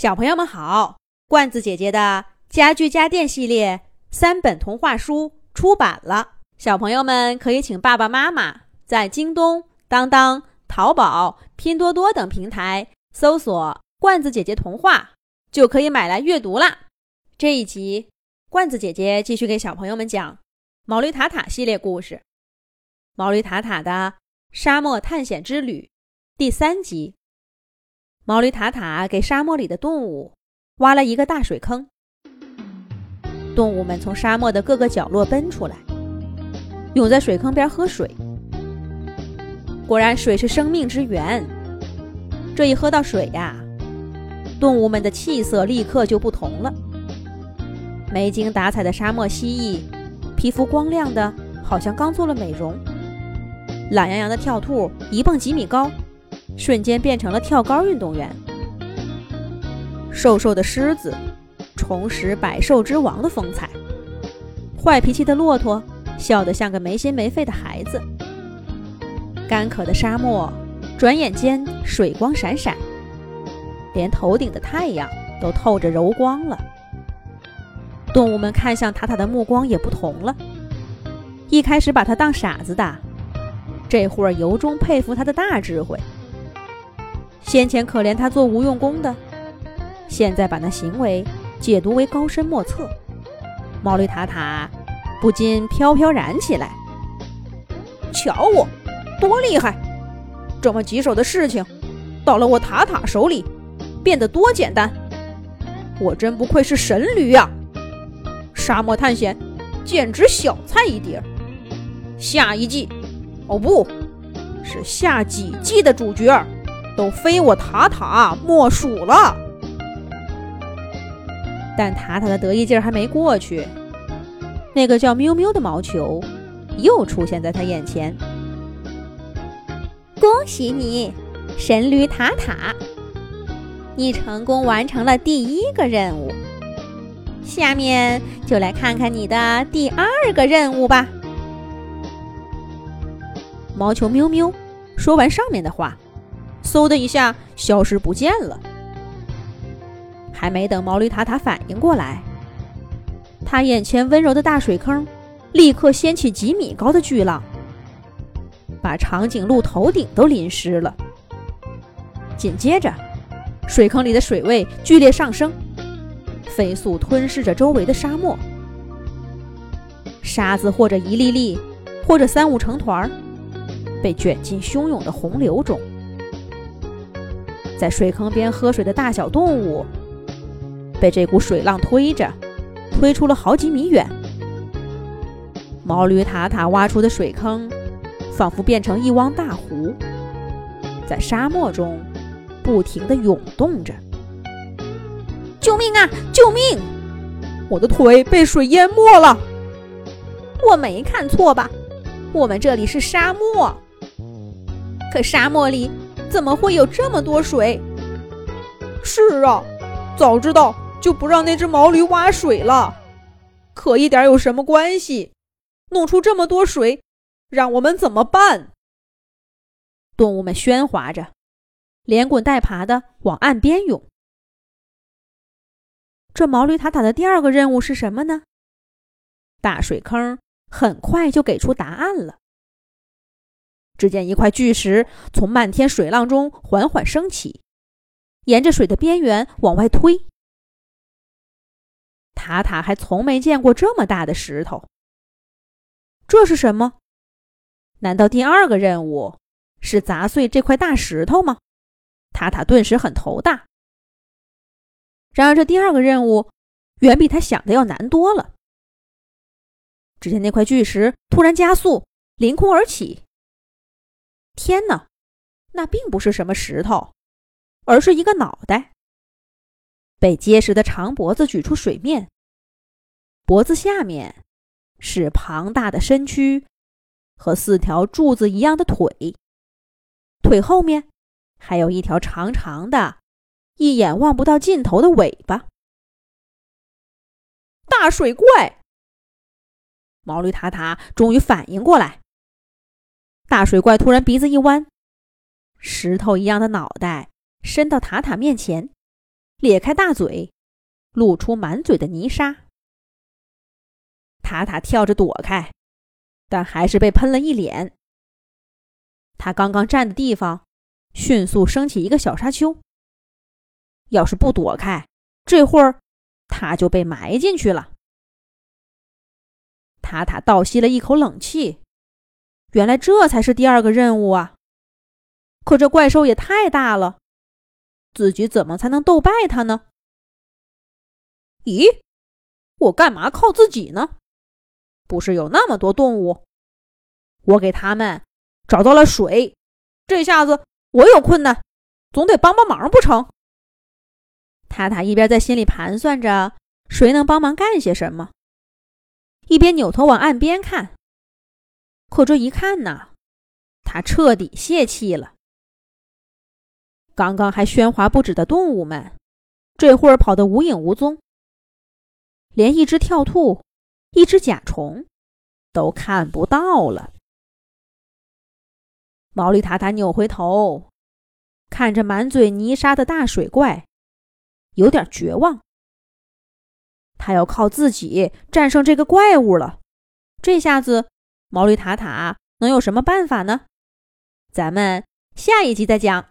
小朋友们好，罐子姐姐的家具家电系列三本童话书出版了，小朋友们可以请爸爸妈妈在京东、当当、淘宝、拼多多等平台搜索“罐子姐姐童话”，就可以买来阅读啦。这一集，罐子姐姐继续给小朋友们讲毛驴塔塔系列故事，《毛驴塔塔的沙漠探险之旅》第三集。毛驴塔塔给沙漠里的动物挖了一个大水坑，动物们从沙漠的各个角落奔出来，涌在水坑边喝水。果然，水是生命之源。这一喝到水呀，动物们的气色立刻就不同了。没精打采的沙漠蜥蜴，皮肤光亮的，好像刚做了美容；懒洋洋的跳兔，一蹦几米高。瞬间变成了跳高运动员。瘦瘦的狮子重拾百兽之王的风采。坏脾气的骆驼笑得像个没心没肺的孩子。干渴的沙漠转眼间水光闪闪，连头顶的太阳都透着柔光了。动物们看向塔塔的目光也不同了。一开始把他当傻子的，这会儿由衷佩服他的大智慧。先前可怜他做无用功的，现在把那行为解读为高深莫测。毛驴塔塔不禁飘飘然起来。瞧我，多厉害！这么棘手的事情，到了我塔塔手里，变得多简单。我真不愧是神驴呀！沙漠探险简直小菜一碟。下一季，哦不，是下几季的主角。都非我塔塔莫属了。但塔塔的得意劲儿还没过去，那个叫喵喵的毛球又出现在他眼前。恭喜你，神驴塔塔，你成功完成了第一个任务。下面就来看看你的第二个任务吧。毛球喵喵说完上面的话。嗖的一下消失不见了，还没等毛驴塔塔反应过来，他眼前温柔的大水坑立刻掀起几米高的巨浪，把长颈鹿头顶都淋湿了。紧接着，水坑里的水位剧烈上升，飞速吞噬着周围的沙漠，沙子或者一粒粒，或者三五成团，被卷进汹涌的洪流中。在水坑边喝水的大小动物，被这股水浪推着，推出了好几米远。毛驴塔塔挖出的水坑，仿佛变成一汪大湖，在沙漠中不停地涌动着。救命啊！救命！我的腿被水淹没了。我没看错吧？我们这里是沙漠，可沙漠里……怎么会有这么多水？是啊，早知道就不让那只毛驴挖水了。可一点有什么关系？弄出这么多水，让我们怎么办？动物们喧哗着，连滚带爬的往岸边涌。这毛驴塔塔的第二个任务是什么呢？大水坑很快就给出答案了。只见一块巨石从漫天水浪中缓缓升起，沿着水的边缘往外推。塔塔还从没见过这么大的石头。这是什么？难道第二个任务是砸碎这块大石头吗？塔塔顿时很头大。然而，这第二个任务远比他想的要难多了。只见那块巨石突然加速，凌空而起。天哪，那并不是什么石头，而是一个脑袋，被结实的长脖子举出水面。脖子下面是庞大的身躯和四条柱子一样的腿，腿后面还有一条长长的、一眼望不到尽头的尾巴。大水怪！毛驴塔塔终于反应过来。大水怪突然鼻子一弯，石头一样的脑袋伸到塔塔面前，咧开大嘴，露出满嘴的泥沙。塔塔跳着躲开，但还是被喷了一脸。他刚刚站的地方，迅速升起一个小沙丘。要是不躲开，这会儿他就被埋进去了。塔塔倒吸了一口冷气，原来这才是第二个任务啊！可这怪兽也太大了，自己怎么才能斗败它呢？咦，我干嘛靠自己呢？不是有那么多动物，我给他们找到了水，这下子我有困难，总得帮帮忙不成？塔塔一边在心里盘算着谁能帮忙干些什么，一边扭头往岸边看。可这一看呢，他彻底泄气了。刚刚还喧哗不止的动物们，这会儿跑得无影无踪，连一只跳兔、一只甲虫都看不到了。毛利塔塔扭回头，看着满嘴泥沙的大水怪。有点绝望，他要靠自己战胜这个怪物了。这下子，毛驴塔塔能有什么办法呢？咱们下一集再讲。